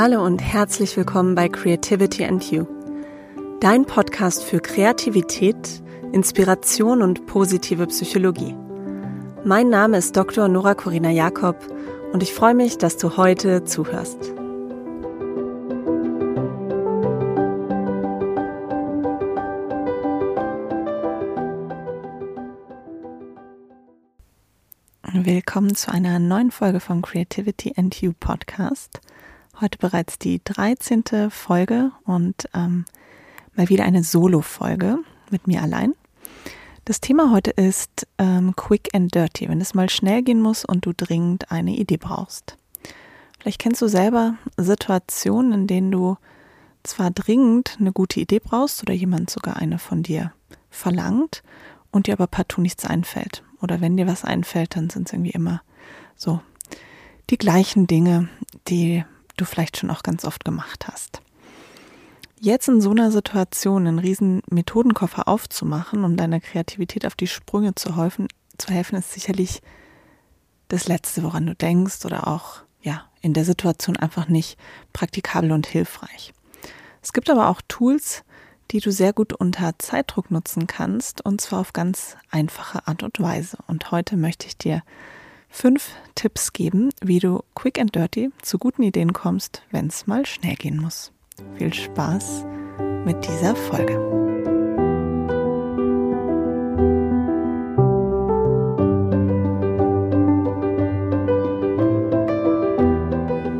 Hallo und herzlich willkommen bei Creativity and You, dein Podcast für Kreativität, Inspiration und positive Psychologie. Mein Name ist Dr. Nora Corina Jakob und ich freue mich, dass du heute zuhörst. Willkommen zu einer neuen Folge vom Creativity and You Podcast. Heute bereits die 13. Folge und ähm, mal wieder eine Solo-Folge mit mir allein. Das Thema heute ist ähm, Quick and Dirty, wenn es mal schnell gehen muss und du dringend eine Idee brauchst. Vielleicht kennst du selber Situationen, in denen du zwar dringend eine gute Idee brauchst oder jemand sogar eine von dir verlangt und dir aber partout nichts einfällt. Oder wenn dir was einfällt, dann sind es irgendwie immer so die gleichen Dinge, die du vielleicht schon auch ganz oft gemacht hast. Jetzt in so einer Situation einen riesen Methodenkoffer aufzumachen, um deiner Kreativität auf die Sprünge zu helfen, zu helfen, ist sicherlich das Letzte, woran du denkst oder auch ja in der Situation einfach nicht praktikabel und hilfreich. Es gibt aber auch Tools, die du sehr gut unter Zeitdruck nutzen kannst und zwar auf ganz einfache Art und Weise. Und heute möchte ich dir fünf Tipps geben, wie du quick and dirty zu guten Ideen kommst, wenn es mal schnell gehen muss. Viel Spaß mit dieser Folge.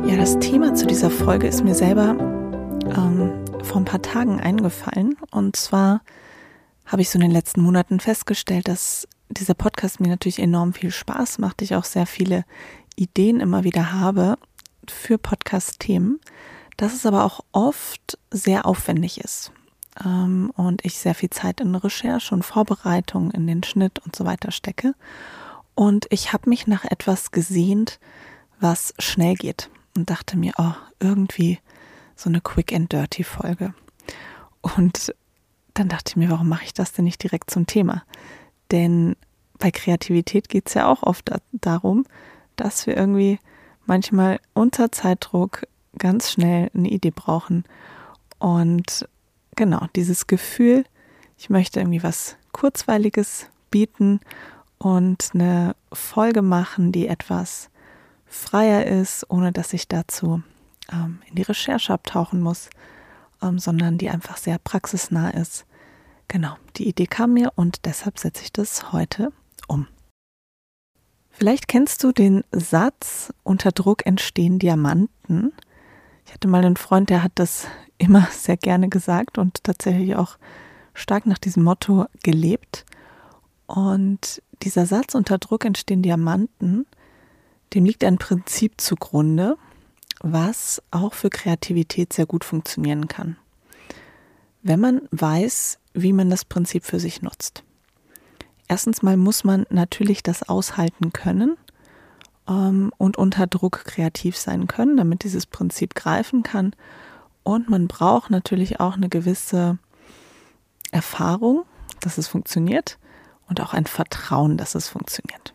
Ja, das Thema zu dieser Folge ist mir selber ähm, vor ein paar Tagen eingefallen. Und zwar habe ich so in den letzten Monaten festgestellt, dass dieser Podcast mir natürlich enorm viel Spaß macht, ich auch sehr viele Ideen immer wieder habe für Podcast-Themen, dass es aber auch oft sehr aufwendig ist ähm, und ich sehr viel Zeit in Recherche und Vorbereitung, in den Schnitt und so weiter stecke. Und ich habe mich nach etwas gesehnt, was schnell geht und dachte mir, oh, irgendwie so eine Quick and Dirty Folge. Und dann dachte ich mir, warum mache ich das denn nicht direkt zum Thema? Denn bei Kreativität geht es ja auch oft darum, dass wir irgendwie manchmal unter Zeitdruck ganz schnell eine Idee brauchen. Und genau, dieses Gefühl, ich möchte irgendwie was Kurzweiliges bieten und eine Folge machen, die etwas freier ist, ohne dass ich dazu ähm, in die Recherche abtauchen muss, ähm, sondern die einfach sehr praxisnah ist. Genau, die Idee kam mir und deshalb setze ich das heute um. Vielleicht kennst du den Satz, unter Druck entstehen Diamanten. Ich hatte mal einen Freund, der hat das immer sehr gerne gesagt und tatsächlich auch stark nach diesem Motto gelebt. Und dieser Satz, unter Druck entstehen Diamanten, dem liegt ein Prinzip zugrunde, was auch für Kreativität sehr gut funktionieren kann. Wenn man weiß, wie man das Prinzip für sich nutzt. Erstens mal muss man natürlich das aushalten können ähm, und unter Druck kreativ sein können, damit dieses Prinzip greifen kann. Und man braucht natürlich auch eine gewisse Erfahrung, dass es funktioniert und auch ein Vertrauen, dass es funktioniert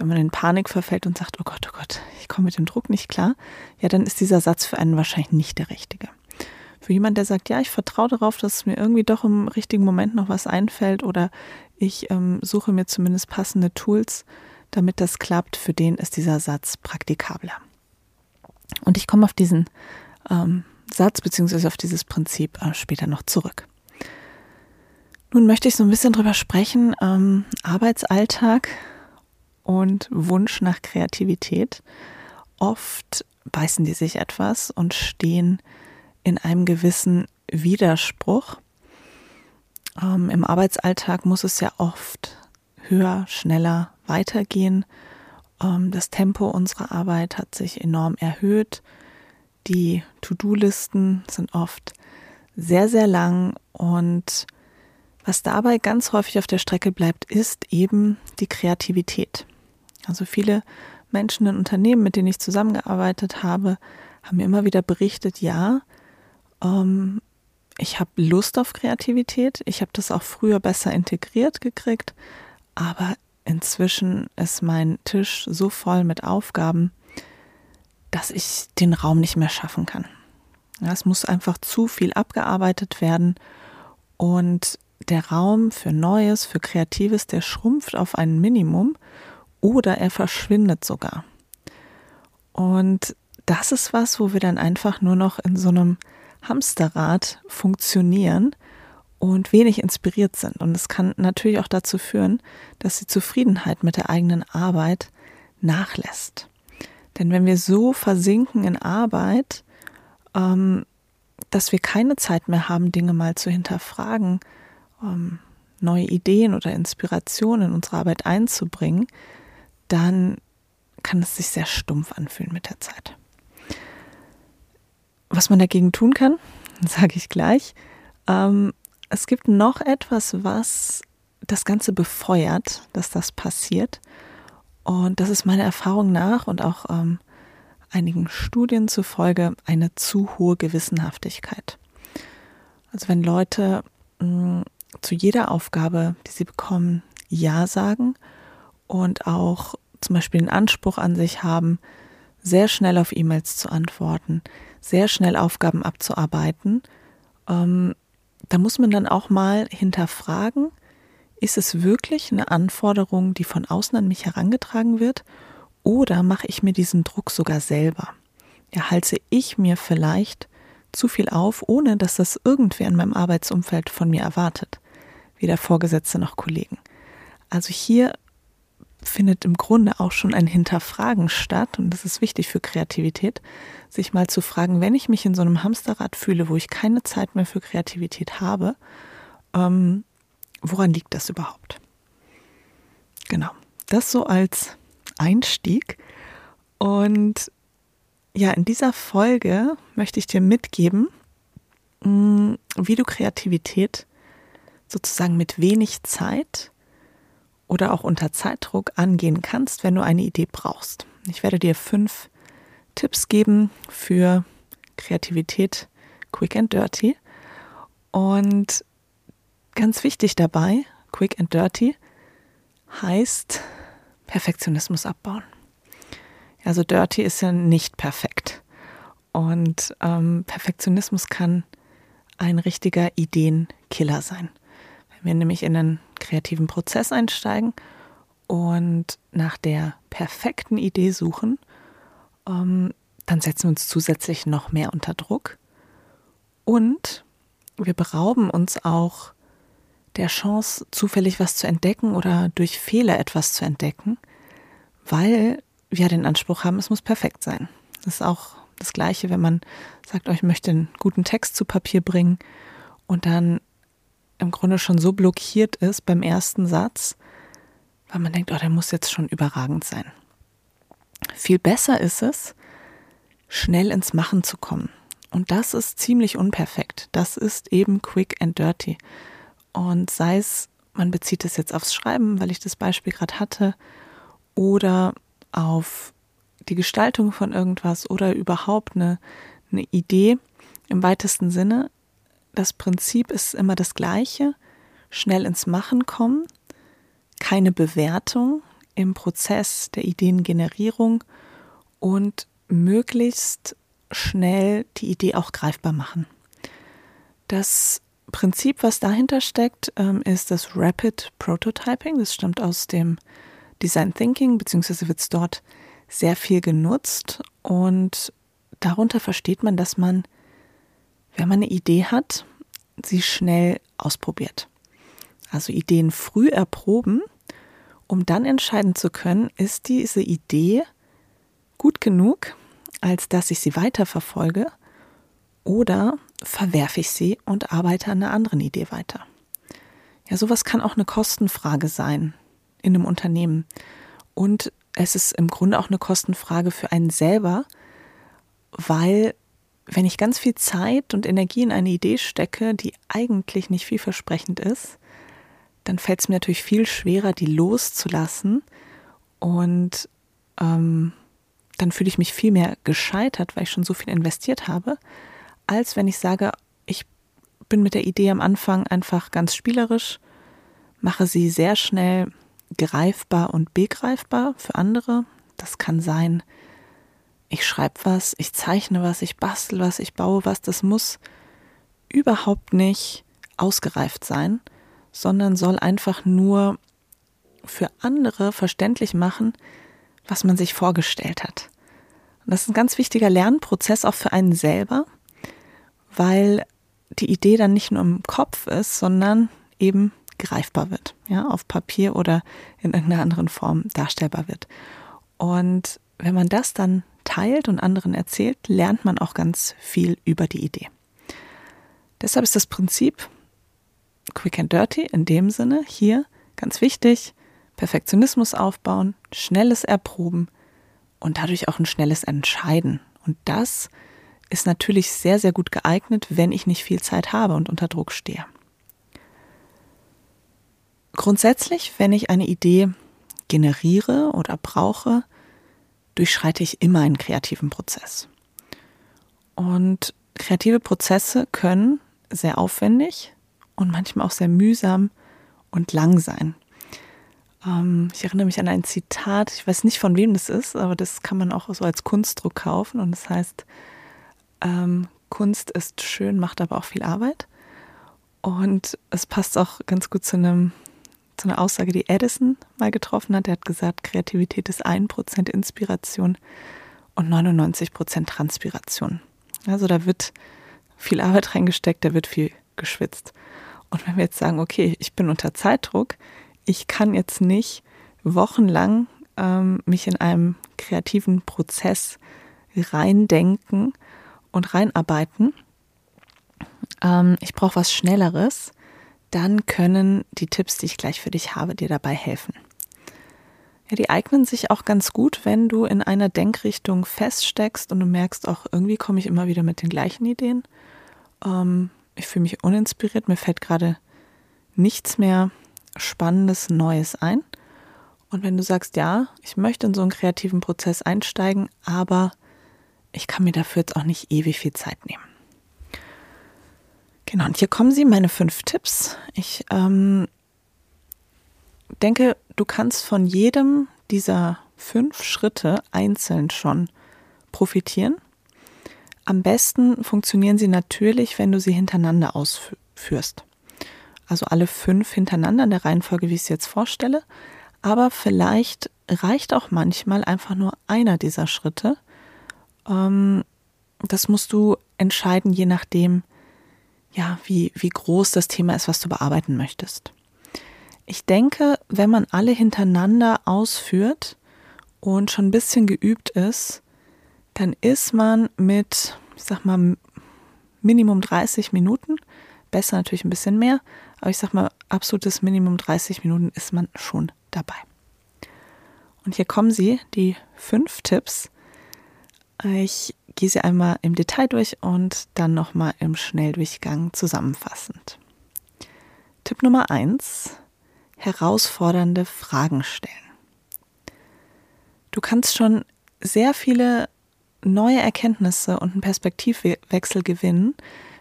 wenn man in Panik verfällt und sagt, oh Gott, oh Gott, ich komme mit dem Druck nicht klar, ja, dann ist dieser Satz für einen wahrscheinlich nicht der richtige. Für jemand, der sagt, ja, ich vertraue darauf, dass mir irgendwie doch im richtigen Moment noch was einfällt oder ich ähm, suche mir zumindest passende Tools, damit das klappt, für den ist dieser Satz praktikabler. Und ich komme auf diesen ähm, Satz bzw. auf dieses Prinzip äh, später noch zurück. Nun möchte ich so ein bisschen drüber sprechen, ähm, Arbeitsalltag und Wunsch nach Kreativität. Oft beißen die sich etwas und stehen in einem gewissen Widerspruch. Ähm, Im Arbeitsalltag muss es ja oft höher, schneller weitergehen. Ähm, das Tempo unserer Arbeit hat sich enorm erhöht. Die To-Do-Listen sind oft sehr, sehr lang und was dabei ganz häufig auf der Strecke bleibt, ist eben die Kreativität. Also viele Menschen in Unternehmen, mit denen ich zusammengearbeitet habe, haben mir immer wieder berichtet, ja, ähm, ich habe Lust auf Kreativität, ich habe das auch früher besser integriert gekriegt, aber inzwischen ist mein Tisch so voll mit Aufgaben, dass ich den Raum nicht mehr schaffen kann. Es muss einfach zu viel abgearbeitet werden und der Raum für Neues, für Kreatives, der schrumpft auf ein Minimum oder er verschwindet sogar. Und das ist was, wo wir dann einfach nur noch in so einem Hamsterrad funktionieren und wenig inspiriert sind. Und es kann natürlich auch dazu führen, dass die Zufriedenheit mit der eigenen Arbeit nachlässt. Denn wenn wir so versinken in Arbeit, ähm, dass wir keine Zeit mehr haben, Dinge mal zu hinterfragen, ähm, neue Ideen oder Inspirationen in unsere Arbeit einzubringen, dann kann es sich sehr stumpf anfühlen mit der Zeit. Was man dagegen tun kann, sage ich gleich. Ähm, es gibt noch etwas, was das Ganze befeuert, dass das passiert. Und das ist meiner Erfahrung nach und auch ähm, einigen Studien zufolge eine zu hohe Gewissenhaftigkeit. Also wenn Leute mh, mm, zu jeder Aufgabe, die sie bekommen, Ja sagen und auch zum Beispiel den Anspruch an sich haben, sehr schnell auf E-Mails zu antworten, sehr schnell Aufgaben abzuarbeiten, ähm, da muss man dann auch mal hinterfragen, ist es wirklich eine Anforderung, die von außen an mich herangetragen wird, oder mache ich mir diesen Druck sogar selber? Erhalte ich mir vielleicht zu viel auf, ohne dass das irgendwer in meinem Arbeitsumfeld von mir erwartet, weder Vorgesetzte noch Kollegen. Also hier findet im Grunde auch schon ein Hinterfragen statt und das ist wichtig für Kreativität, sich mal zu fragen, wenn ich mich in so einem Hamsterrad fühle, wo ich keine Zeit mehr für Kreativität habe, ähm, woran liegt das überhaupt? Genau, das so als Einstieg. Und ja, in dieser Folge möchte ich dir mitgeben, mm, wie du Kreativität sozusagen mit wenig Zeit oder auch unter Zeitdruck angehen kannst, wenn du eine Idee brauchst. Ich werde dir fünf Tipps geben für Kreativität quick and dirty. Und ganz wichtig dabei, quick and dirty heißt Perfektionismus abbauen. Also dirty ist ja nicht perfekt. Und ähm, Perfektionismus kann ein richtiger Ideenkiller sein. Wir nämlich in einen kreativen Prozess einsteigen und nach der perfekten Idee suchen, ähm, dann setzen wir uns zusätzlich noch mehr unter Druck und wir berauben uns auch der Chance, zufällig was zu entdecken oder durch Fehler etwas zu entdecken, weil wir den Anspruch haben, es muss perfekt sein. Das ist auch das Gleiche, wenn man sagt, oh, ich möchte einen guten Text zu Papier bringen und dann im Grunde schon so blockiert ist beim ersten Satz, weil man denkt, oh, der muss jetzt schon überragend sein. Viel besser ist es, schnell ins Machen zu kommen. Und das ist ziemlich unperfekt. Das ist eben quick and dirty. Und sei es, man bezieht es jetzt aufs Schreiben, weil ich das Beispiel gerade hatte, oder auf die Gestaltung von irgendwas oder überhaupt eine, eine Idee im weitesten Sinne. Das Prinzip ist immer das gleiche. Schnell ins Machen kommen, keine Bewertung im Prozess der Ideengenerierung und möglichst schnell die Idee auch greifbar machen. Das Prinzip, was dahinter steckt, ähm, ist das Rapid Prototyping. Das stammt aus dem Design Thinking, beziehungsweise wird es dort sehr viel genutzt. Und darunter versteht man, dass man, wenn man eine Idee hat, sie schnell ausprobiert. Also Ideen früh erproben, um dann entscheiden zu können, ist diese Idee gut genug, als dass ich sie weiterverfolge oder verwerfe ich sie und arbeite an einer anderen Idee weiter. Ja, sowas kann auch eine Kostenfrage sein in einem Unternehmen. Und es ist im Grunde auch eine Kostenfrage für einen selber, weil wenn ich ganz viel Zeit und Energie in eine Idee stecke, die eigentlich nicht vielversprechend ist, dann fällt es mir natürlich viel schwerer, die loszulassen. Und ähm, dann fühle ich mich viel mehr gescheitert, weil ich schon so viel investiert habe, als wenn ich sage, ich bin mit der Idee am Anfang einfach ganz spielerisch, mache sie sehr schnell greifbar und begreifbar für andere. Das kann sein, ich schreibe was, ich zeichne was, ich bastel was, ich baue was, das muss überhaupt nicht ausgereift sein, sondern soll einfach nur für andere verständlich machen, was man sich vorgestellt hat. Und das ist ein ganz wichtiger Lernprozess auch für einen selber, weil die Idee dann nicht nur im Kopf ist, sondern eben greifbar wird, ja, auf Papier oder in irgendeiner anderen Form darstellbar wird. Und wenn man das dann teilt und anderen erzählt, lernt man auch ganz viel über die Idee. Deshalb ist das Prinzip Quick and Dirty in dem Sinne hier ganz wichtig. Perfektionismus aufbauen, schnelles Erproben und dadurch auch ein schnelles Entscheiden. Und das ist natürlich sehr, sehr gut geeignet, wenn ich nicht viel Zeit habe und unter Druck stehe. Grundsätzlich, wenn ich eine Idee generiere oder brauche, durchschreite ich immer einen kreativen Prozess. Und kreative Prozesse können sehr aufwendig und manchmal auch sehr mühsam und lang sein. Ähm, ich erinnere mich an ein Zitat, ich weiß nicht von wem das ist, aber das kann man auch so als Kunstdruck kaufen und das heißt, ähm, Kunst ist schön, macht aber auch viel Arbeit. Und es passt auch ganz gut zu einem zu einer Aussage, die Edison mal getroffen hat. Er hat gesagt, Kreativität ist 1% Inspiration und 99% Transpiration. Also da wird viel Arbeit reingesteckt, da wird viel geschwitzt. Und wenn wir jetzt sagen, okay, ich bin unter Zeitdruck, ich kann jetzt nicht wochenlang ähm, mich in einem kreativen Prozess reindenken und reinarbeiten. Ähm, ich brauche was Schnelleres dann können die Tipps, die ich gleich für dich habe, dir dabei helfen. Ja, die eignen sich auch ganz gut, wenn du in einer Denkrichtung feststeckst und du merkst auch, irgendwie komme ich immer wieder mit den gleichen Ideen. Ähm, ich fühle mich uninspiriert, mir fällt gerade nichts mehr Spannendes, Neues ein. Und wenn du sagst, ja, ich möchte in so einen kreativen Prozess einsteigen, aber ich kann mir dafür jetzt auch nicht ewig viel Zeit nehmen. Genau, und hier kommen sie, meine fünf Tipps. Ich ähm, denke, du kannst von jedem dieser fünf Schritte einzeln schon profitieren. Am besten funktionieren sie natürlich, wenn du sie hintereinander ausführst. Also alle fünf hintereinander in der Reihenfolge, wie ich es jetzt vorstelle. Aber vielleicht reicht auch manchmal einfach nur einer dieser Schritte. Ähm, das musst du entscheiden, je nachdem, ja, wie, wie groß das Thema ist, was du bearbeiten möchtest. Ich denke, wenn man alle hintereinander ausführt und schon ein bisschen geübt ist, dann ist man mit, ich sag mal, Minimum 30 Minuten, besser natürlich ein bisschen mehr, aber ich sag mal, absolutes Minimum 30 Minuten ist man schon dabei. Und hier kommen sie, die fünf Tipps. Ich gehe sie einmal im Detail durch und dann nochmal im Schnelldurchgang zusammenfassend. Tipp Nummer eins: herausfordernde Fragen stellen. Du kannst schon sehr viele neue Erkenntnisse und einen Perspektivwechsel gewinnen,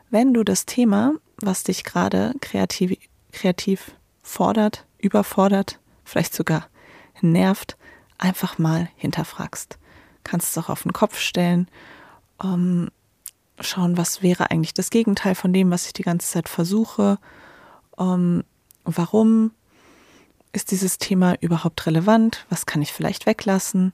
wenn du das Thema, was dich gerade kreativ, kreativ fordert, überfordert, vielleicht sogar nervt, einfach mal hinterfragst. Kannst es auch auf den Kopf stellen ähm, schauen, was wäre eigentlich das Gegenteil von dem, was ich die ganze Zeit versuche. Ähm, warum ist dieses Thema überhaupt relevant? Was kann ich vielleicht weglassen?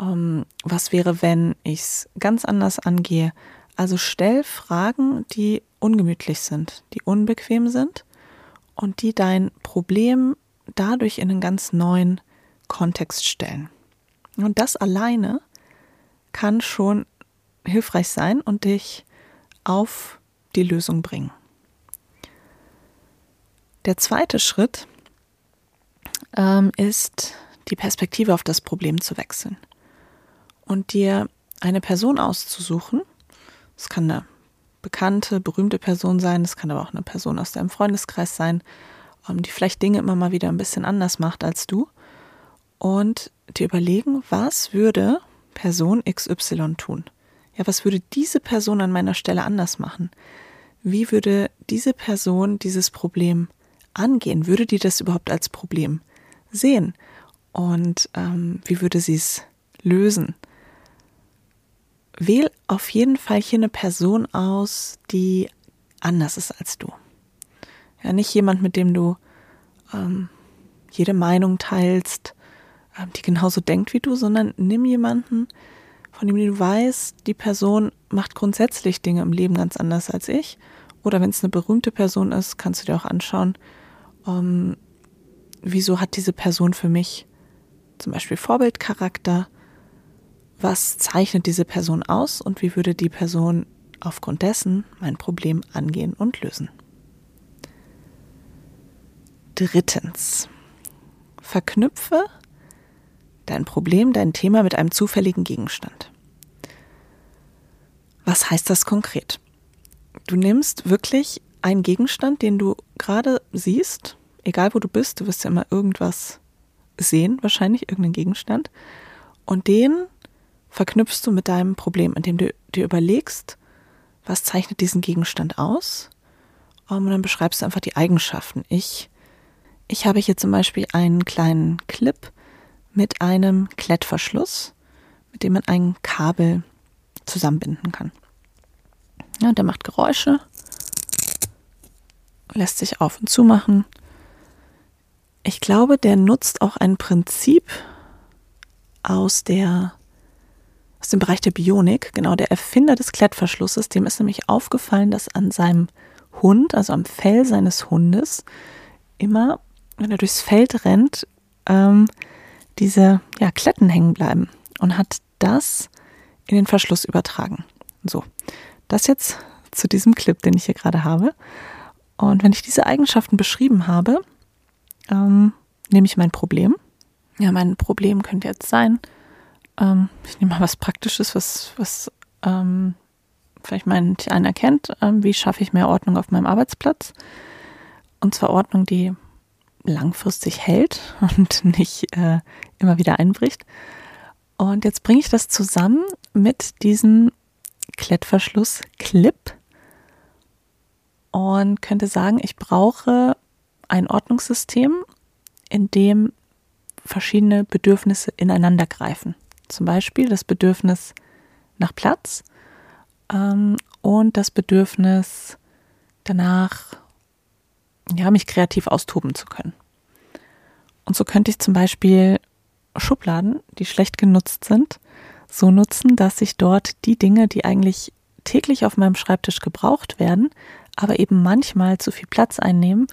Ähm, was wäre, wenn ich es ganz anders angehe? Also stell Fragen, die ungemütlich sind, die unbequem sind und die dein Problem dadurch in einen ganz neuen Kontext stellen. Und das alleine kann schon hilfreich sein und dich auf die Lösung bringen. Der zweite Schritt ähm, ist, die Perspektive auf das Problem zu wechseln und dir eine Person auszusuchen. Es kann eine bekannte, berühmte Person sein, es kann aber auch eine Person aus deinem Freundeskreis sein, ähm, die vielleicht Dinge immer mal wieder ein bisschen anders macht als du. Und dir überlegen, was würde Person XY tun? Ja, was würde diese Person an meiner Stelle anders machen? Wie würde diese Person dieses Problem angehen? Würde die das überhaupt als Problem sehen? Und ähm, wie würde sie es lösen? wähl auf jeden Fall hier eine Person aus, die anders ist als du. Ja, nicht jemand, mit dem du ähm, jede Meinung teilst, ähm, die genauso denkt wie du, sondern nimm jemanden, von dem du weißt, die Person macht grundsätzlich Dinge im Leben ganz anders als ich. Oder wenn es eine berühmte Person ist, kannst du dir auch anschauen, ähm, wieso hat diese Person für mich zum Beispiel Vorbildcharakter? Was zeichnet diese Person aus und wie würde die Person aufgrund dessen mein Problem angehen und lösen? Drittens, verknüpfe dein Problem, dein Thema mit einem zufälligen Gegenstand. Was heißt das konkret? Du nimmst wirklich einen Gegenstand, den du gerade siehst, egal wo du bist, du wirst ja immer irgendwas sehen, wahrscheinlich irgendeinen Gegenstand, und den verknüpfst du mit deinem Problem, indem du dir überlegst, was zeichnet diesen Gegenstand aus, und dann beschreibst du einfach die Eigenschaften. Ich, ich habe hier zum Beispiel einen kleinen Clip mit einem Klettverschluss, mit dem man ein Kabel zusammenbinden kann. Ja, der macht Geräusche, lässt sich auf und zu machen. Ich glaube, der nutzt auch ein Prinzip aus der aus dem Bereich der Bionik, genau der Erfinder des Klettverschlusses, dem ist nämlich aufgefallen, dass an seinem Hund, also am Fell seines Hundes, immer, wenn er durchs Feld rennt, ähm, diese ja, Kletten hängen bleiben und hat das in den Verschluss übertragen. So, das jetzt zu diesem Clip, den ich hier gerade habe. Und wenn ich diese Eigenschaften beschrieben habe, ähm, nehme ich mein Problem. Ja, mein Problem könnte jetzt sein, ähm, ich nehme mal was Praktisches, was, was ähm, vielleicht manch einer kennt. Ähm, wie schaffe ich mehr Ordnung auf meinem Arbeitsplatz? Und zwar Ordnung, die langfristig hält und nicht äh, immer wieder einbricht. Und jetzt bringe ich das zusammen mit diesem Klettverschluss-Clip und könnte sagen, ich brauche ein Ordnungssystem, in dem verschiedene Bedürfnisse ineinander greifen. Zum Beispiel das Bedürfnis nach Platz ähm, und das Bedürfnis danach, ja, mich kreativ austoben zu können. Und so könnte ich zum Beispiel Schubladen, die schlecht genutzt sind, so nutzen, dass ich dort die Dinge, die eigentlich täglich auf meinem Schreibtisch gebraucht werden, aber eben manchmal zu viel Platz einnehmen,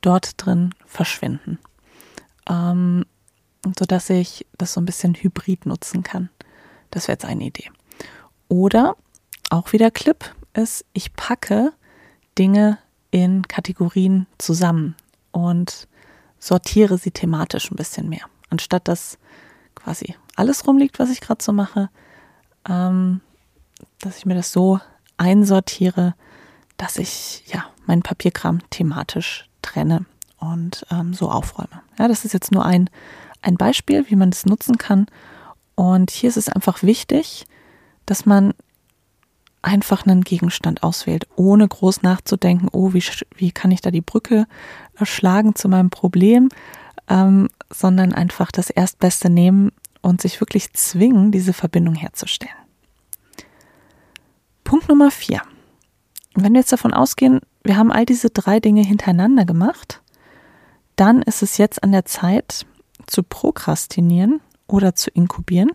dort drin verschwinden. Ähm, sodass ich das so ein bisschen hybrid nutzen kann. Das wäre jetzt eine Idee. Oder auch wieder Clip ist, ich packe Dinge in Kategorien zusammen und sortiere sie thematisch ein bisschen mehr. Anstatt dass quasi alles rumliegt, was ich gerade so mache, ähm, dass ich mir das so einsortiere, dass ich ja meinen Papierkram thematisch trenne und ähm, so aufräume. Ja, das ist jetzt nur ein, ein Beispiel, wie man das nutzen kann. Und hier ist es einfach wichtig, dass man einfach einen Gegenstand auswählt, ohne groß nachzudenken, oh, wie, wie kann ich da die Brücke schlagen zu meinem Problem, ähm, sondern einfach das Erstbeste nehmen und sich wirklich zwingen, diese Verbindung herzustellen. Punkt Nummer vier. Wenn wir jetzt davon ausgehen, wir haben all diese drei Dinge hintereinander gemacht, dann ist es jetzt an der Zeit zu prokrastinieren oder zu inkubieren,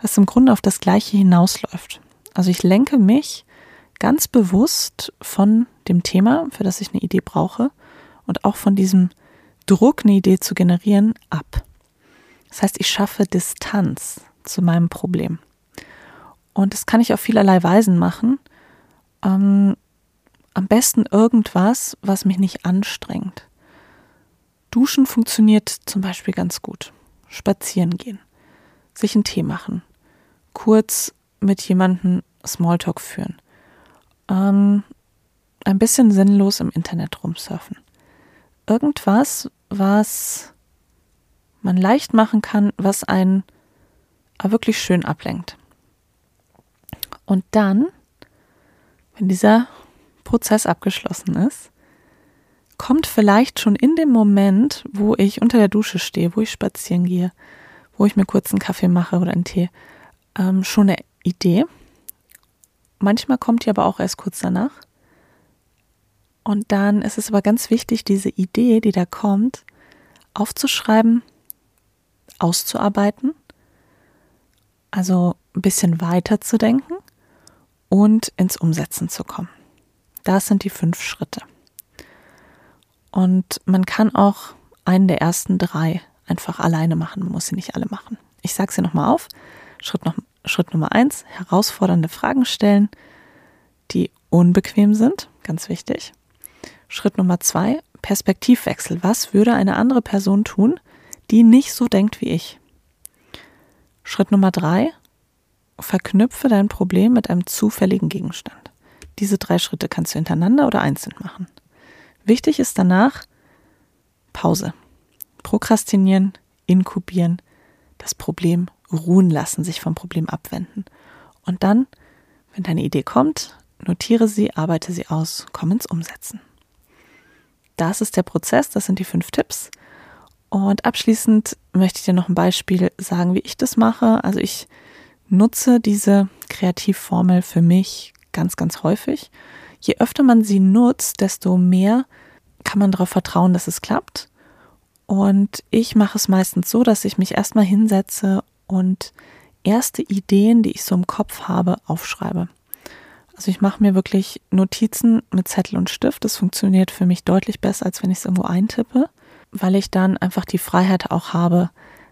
was im Grunde auf das Gleiche hinausläuft. Also ich lenke mich ganz bewusst von dem Thema, für das ich eine Idee brauche und auch von diesem Druck, eine Idee zu generieren, ab. Das heißt, ich schaffe Distanz zu meinem Problem. Und das kann ich auf vielerlei Weisen machen. Ähm, am besten irgendwas, was mich nicht anstrengt. Duschen funktioniert zum Beispiel ganz gut. Spazieren gehen, sich einen Tee machen, kurz mit jemandem Smalltalk führen, ähm, ein bisschen sinnlos im Internet rumsurfen. Irgendwas, was man leicht machen kann, was einen wirklich schön ablenkt. Und dann, wenn dieser Prozess abgeschlossen ist, kommt vielleicht schon in dem Moment, wo ich unter der Dusche stehe, wo ich spazieren gehe, wo ich mir kurz einen Kaffee mache oder einen Tee, ähm, schon eine Idee, Manchmal kommt die aber auch erst kurz danach. Und dann ist es aber ganz wichtig, diese Idee, die da kommt, aufzuschreiben, auszuarbeiten, also ein bisschen weiter zu denken und ins Umsetzen zu kommen. Das sind die fünf Schritte. Und man kann auch einen der ersten drei einfach alleine machen. Man muss sie nicht alle machen. Ich sage sie nochmal auf. Schritt, noch, Schritt Nummer eins, herausfordernde Fragen stellen, die unbequem sind. Ganz wichtig. Schritt Nummer zwei, Perspektivwechsel. Was würde eine andere Person tun, die nicht so denkt wie ich? Schritt Nummer drei, verknüpfe dein Problem mit einem zufälligen Gegenstand. Diese drei Schritte kannst du hintereinander oder einzeln machen. Wichtig ist danach Pause. Prokrastinieren, inkubieren, das Problem ruhen lassen, sich vom Problem abwenden. Und dann, wenn deine Idee kommt, notiere sie, arbeite sie aus, komm ins Umsetzen. Das ist der Prozess, das sind die fünf Tipps. Und abschließend möchte ich dir noch ein Beispiel sagen, wie ich das mache. Also ich nutze diese Kreativformel für mich ganz, ganz häufig. Je öfter man sie nutzt, desto mehr kann man darauf vertrauen, dass es klappt. Und ich mache es meistens so, dass ich mich erstmal hinsetze und erste Ideen, die ich so im Kopf habe, aufschreibe. Also ich mache mir wirklich Notizen mit Zettel und Stift. Das funktioniert für mich deutlich besser, als wenn ich es irgendwo eintippe, weil ich dann einfach die Freiheit auch habe,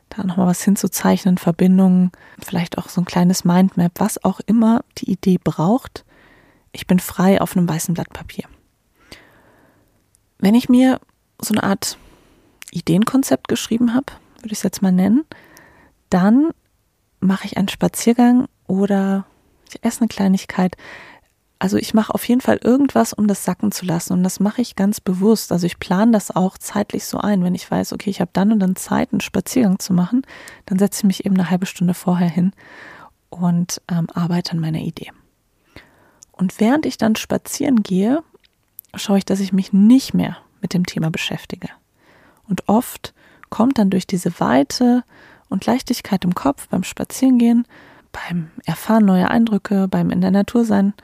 da nochmal was hinzuzeichnen, Verbindungen, vielleicht auch so ein kleines Mindmap, was auch immer die Idee braucht. Ich bin frei auf einem weißen Blatt Papier. Wenn ich mir so eine Art Ideenkonzept geschrieben habe, würde ich es jetzt mal nennen, dann mache ich einen Spaziergang oder ich esse eine Kleinigkeit. Also ich mache auf jeden Fall irgendwas, um das sacken zu lassen. Und das mache ich ganz bewusst. Also ich plane das auch zeitlich so ein. Wenn ich weiß, okay, ich habe dann und dann Zeit, einen Spaziergang zu machen, dann setze ich mich eben eine halbe Stunde vorher hin und ähm, arbeite an meiner Idee. Und während ich dann spazieren gehe, schaue ich, dass ich mich nicht mehr mit dem Thema beschäftige. Und oft kommt dann durch diese Weite und Leichtigkeit im Kopf beim Spazierengehen, beim Erfahren neuer Eindrücke, beim in der Natur sein,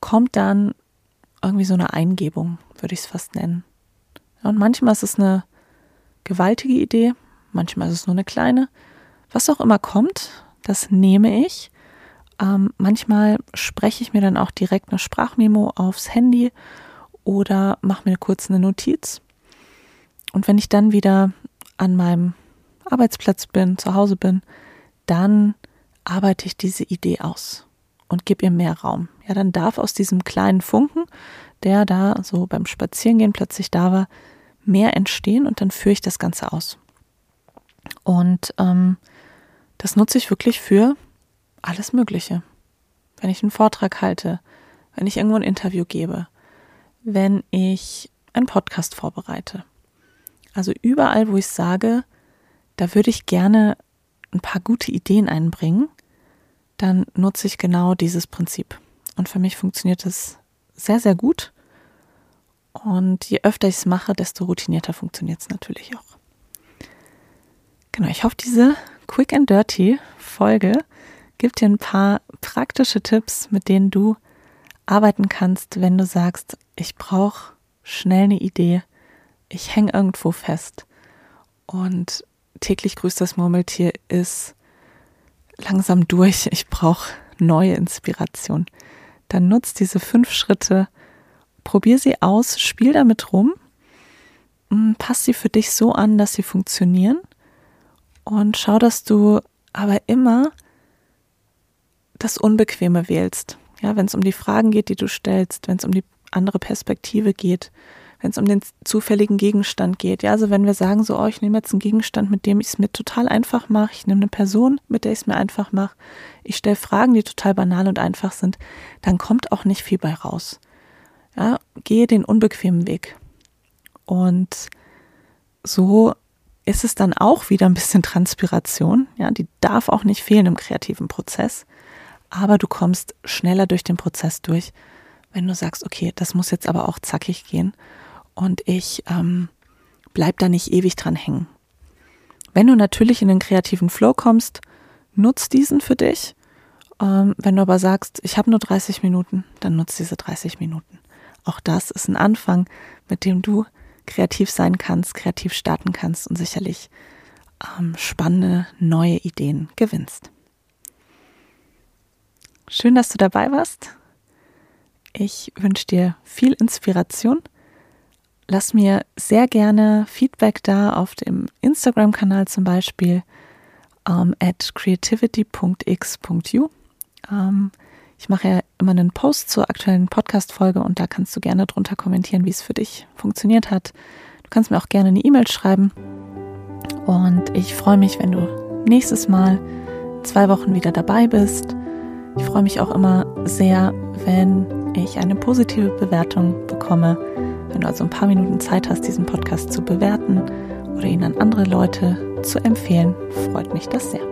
kommt dann irgendwie so eine Eingebung, würde ich es fast nennen. Und manchmal ist es eine gewaltige Idee, manchmal ist es nur eine kleine. Was auch immer kommt, das nehme ich. Ähm, manchmal spreche ich mir dann auch direkt eine Sprachmemo aufs Handy oder mache mir kurz eine Notiz. Und wenn ich dann wieder an meinem Arbeitsplatz bin, zu Hause bin, dann arbeite ich diese Idee aus und gebe ihr mehr Raum. Ja, dann darf aus diesem kleinen Funken, der da so beim Spazierengehen plötzlich da war, mehr entstehen und dann führe ich das Ganze aus. Und ähm, das nutze ich wirklich für alles Mögliche. Wenn ich einen Vortrag halte, wenn ich irgendwo ein Interview gebe, wenn ich einen Podcast vorbereite. Also überall, wo ich sage, da würde ich gerne ein paar gute Ideen einbringen, dann nutze ich genau dieses Prinzip. Und für mich funktioniert es sehr, sehr gut. Und je öfter ich es mache, desto routinierter funktioniert es natürlich auch. Genau, ich hoffe, diese Quick and Dirty Folge gibt dir ein paar praktische Tipps, mit denen du arbeiten kannst, wenn du sagst, ich brauche schnell eine Idee, ich hänge irgendwo fest und täglich grüßt das Murmeltier ist langsam durch, ich brauche neue Inspiration. Dann nutzt diese fünf Schritte, probier sie aus, spiel damit rum, mm, pass sie für dich so an, dass sie funktionieren und schau, dass du aber immer das Unbequeme wählst. Ja, wenn es um die Fragen geht, die du stellst, wenn es um die andere Perspektive geht, wenn es um den zufälligen Gegenstand geht. Ja, also wenn wir sagen so, oh, ich nehme jetzt einen Gegenstand, mit dem ich es mir total einfach mache, ich nehme eine Person, mit der ich es mir einfach mache, ich stelle Fragen, die total banal und einfach sind, dann kommt auch nicht viel bei raus. Ja, gehe den unbequemen Weg. Und so ist es dann auch wieder ein bisschen Transpiration. Ja, die darf auch nicht fehlen im kreativen Prozess. Aber du kommst schneller durch den Prozess durch, wenn du sagst, okay, das muss jetzt aber auch zackig gehen und ich ähm, bleib da nicht ewig dran hängen. Wenn du natürlich in den kreativen Flow kommst, nutz diesen für dich Ähm, wenn du aber sagst, ich habe nur 30 Minuten, dann nutze diese 30 Minuten. Auch das ist ein Anfang, mit dem du kreativ sein kannst, kreativ starten kannst und sicherlich ähm, spannende neue Ideen gewinnst. Schön, dass du dabei warst. Ich wünsche dir viel Inspiration. Lass mir sehr gerne Feedback da auf dem Instagram-Kanal zum Beispiel ähm, at creativity.x.u. Um, ich mache ja immer einen Post zur aktuellen Podcast-Folge und da kannst du gerne drunter kommentieren, wie es für dich funktioniert hat. Du kannst mir auch gerne eine E-Mail schreiben. Und ich freue mich, wenn du nächstes Mal zwei Wochen wieder dabei bist. Ich freue mich auch immer sehr, wenn ich eine positive Bewertung bekomme. Wenn du also ein paar Minuten Zeit hast, diesen Podcast zu bewerten oder ihn an andere Leute zu empfehlen, freut mich das sehr.